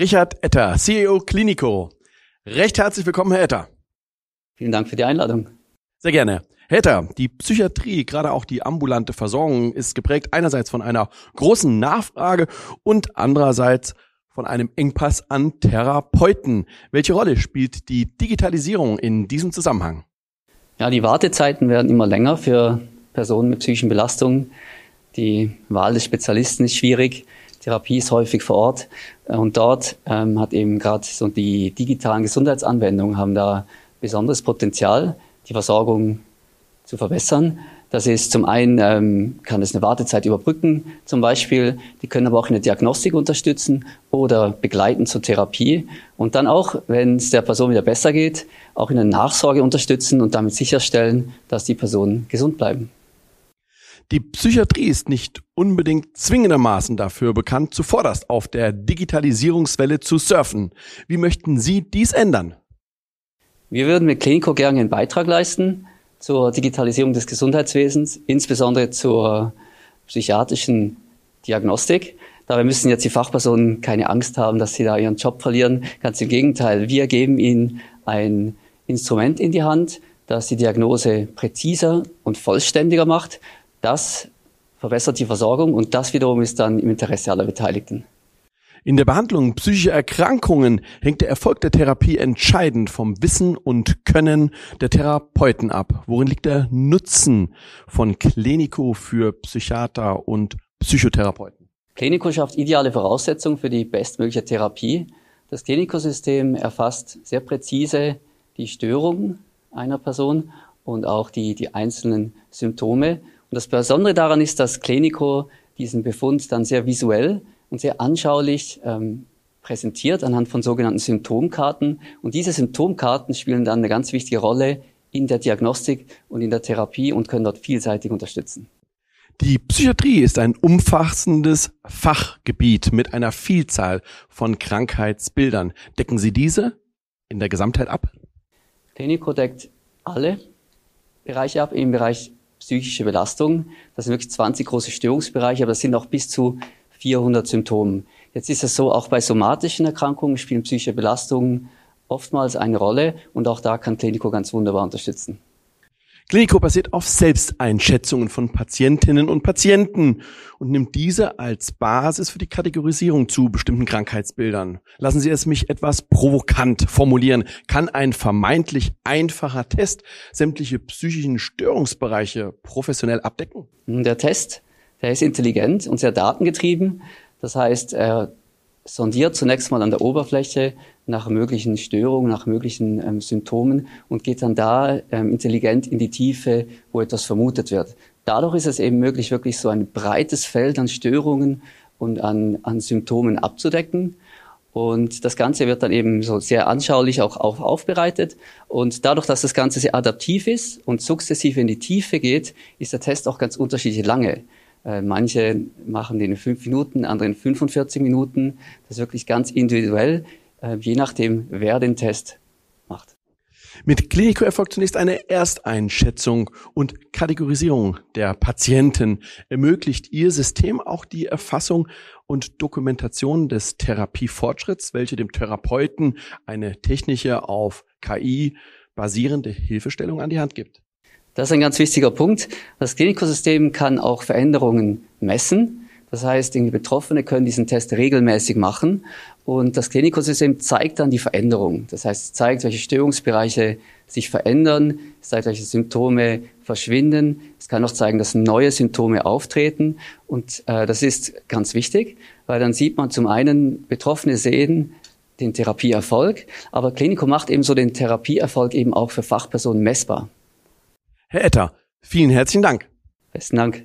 Richard Etter, CEO Clinico. Recht herzlich willkommen, Herr Etter. Vielen Dank für die Einladung. Sehr gerne. Herr Etter, die Psychiatrie, gerade auch die ambulante Versorgung, ist geprägt einerseits von einer großen Nachfrage und andererseits von einem Engpass an Therapeuten. Welche Rolle spielt die Digitalisierung in diesem Zusammenhang? Ja, die Wartezeiten werden immer länger für Personen mit psychischen Belastungen. Die Wahl des Spezialisten ist schwierig. Therapie ist häufig vor Ort. Und dort ähm, hat eben gerade so die digitalen Gesundheitsanwendungen haben da besonderes Potenzial, die Versorgung zu verbessern. Das ist zum einen, ähm, kann es eine Wartezeit überbrücken, zum Beispiel. Die können aber auch in der Diagnostik unterstützen oder begleiten zur Therapie. Und dann auch, wenn es der Person wieder besser geht, auch in der Nachsorge unterstützen und damit sicherstellen, dass die Personen gesund bleiben. Die Psychiatrie ist nicht unbedingt zwingendermaßen dafür bekannt, zuvorderst auf der Digitalisierungswelle zu surfen. Wie möchten Sie dies ändern? Wir würden mit Klinico gerne einen Beitrag leisten zur Digitalisierung des Gesundheitswesens, insbesondere zur psychiatrischen Diagnostik. Dabei müssen jetzt die Fachpersonen keine Angst haben, dass sie da ihren Job verlieren. Ganz im Gegenteil, wir geben ihnen ein Instrument in die Hand, das die Diagnose präziser und vollständiger macht. Das verbessert die Versorgung und das wiederum ist dann im Interesse aller Beteiligten. In der Behandlung psychischer Erkrankungen hängt der Erfolg der Therapie entscheidend vom Wissen und Können der Therapeuten ab. Worin liegt der Nutzen von Klinico für Psychiater und Psychotherapeuten? Klinico schafft ideale Voraussetzungen für die bestmögliche Therapie. Das Klinikosystem erfasst sehr präzise die Störungen einer Person und auch die, die einzelnen Symptome. Und das Besondere daran ist, dass Klinico diesen Befund dann sehr visuell und sehr anschaulich ähm, präsentiert anhand von sogenannten Symptomkarten. Und diese Symptomkarten spielen dann eine ganz wichtige Rolle in der Diagnostik und in der Therapie und können dort vielseitig unterstützen. Die Psychiatrie ist ein umfassendes Fachgebiet mit einer Vielzahl von Krankheitsbildern. Decken Sie diese in der Gesamtheit ab? Klinico deckt alle Bereiche ab im Bereich psychische Belastung. Das sind wirklich 20 große Störungsbereiche, aber das sind auch bis zu 400 Symptomen. Jetzt ist es so, auch bei somatischen Erkrankungen spielen psychische Belastungen oftmals eine Rolle und auch da kann Klinico ganz wunderbar unterstützen. Klinico basiert auf Selbsteinschätzungen von Patientinnen und Patienten und nimmt diese als Basis für die Kategorisierung zu bestimmten Krankheitsbildern. Lassen Sie es mich etwas provokant formulieren. Kann ein vermeintlich einfacher Test sämtliche psychischen Störungsbereiche professionell abdecken? Der Test der ist intelligent und sehr datengetrieben. Das heißt, er sondiert zunächst mal an der Oberfläche nach möglichen Störungen, nach möglichen ähm, Symptomen und geht dann da ähm, intelligent in die Tiefe, wo etwas vermutet wird. Dadurch ist es eben möglich, wirklich so ein breites Feld an Störungen und an, an Symptomen abzudecken. Und das Ganze wird dann eben so sehr anschaulich auch, auch aufbereitet. Und dadurch, dass das Ganze sehr adaptiv ist und sukzessive in die Tiefe geht, ist der Test auch ganz unterschiedlich lange. Äh, manche machen den in fünf Minuten, andere in 45 Minuten. Das ist wirklich ganz individuell, äh, je nachdem, wer den Test macht. Mit Klinico erfolgt zunächst eine Ersteinschätzung und Kategorisierung der Patienten. Ermöglicht Ihr System auch die Erfassung und Dokumentation des Therapiefortschritts, welche dem Therapeuten eine technische auf KI basierende Hilfestellung an die Hand gibt? Das ist ein ganz wichtiger Punkt. Das Klinikosystem kann auch Veränderungen messen. Das heißt, die Betroffene können diesen Test regelmäßig machen und das Klinikosystem zeigt dann die Veränderung. Das heißt, es zeigt, welche Störungsbereiche sich verändern, zeigt, welche Symptome verschwinden. Es kann auch zeigen, dass neue Symptome auftreten und äh, das ist ganz wichtig, weil dann sieht man zum einen, Betroffene sehen den Therapieerfolg, aber Klinikum macht eben so den Therapieerfolg eben auch für Fachpersonen messbar. Herr Etter, vielen herzlichen Dank. Besten Dank.